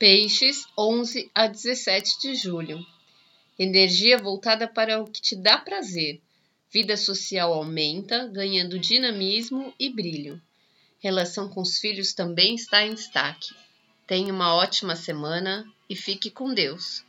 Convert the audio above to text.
Peixes, 11 a 17 de julho. Energia voltada para o que te dá prazer. Vida social aumenta, ganhando dinamismo e brilho. Relação com os filhos também está em destaque. Tenha uma ótima semana e fique com Deus.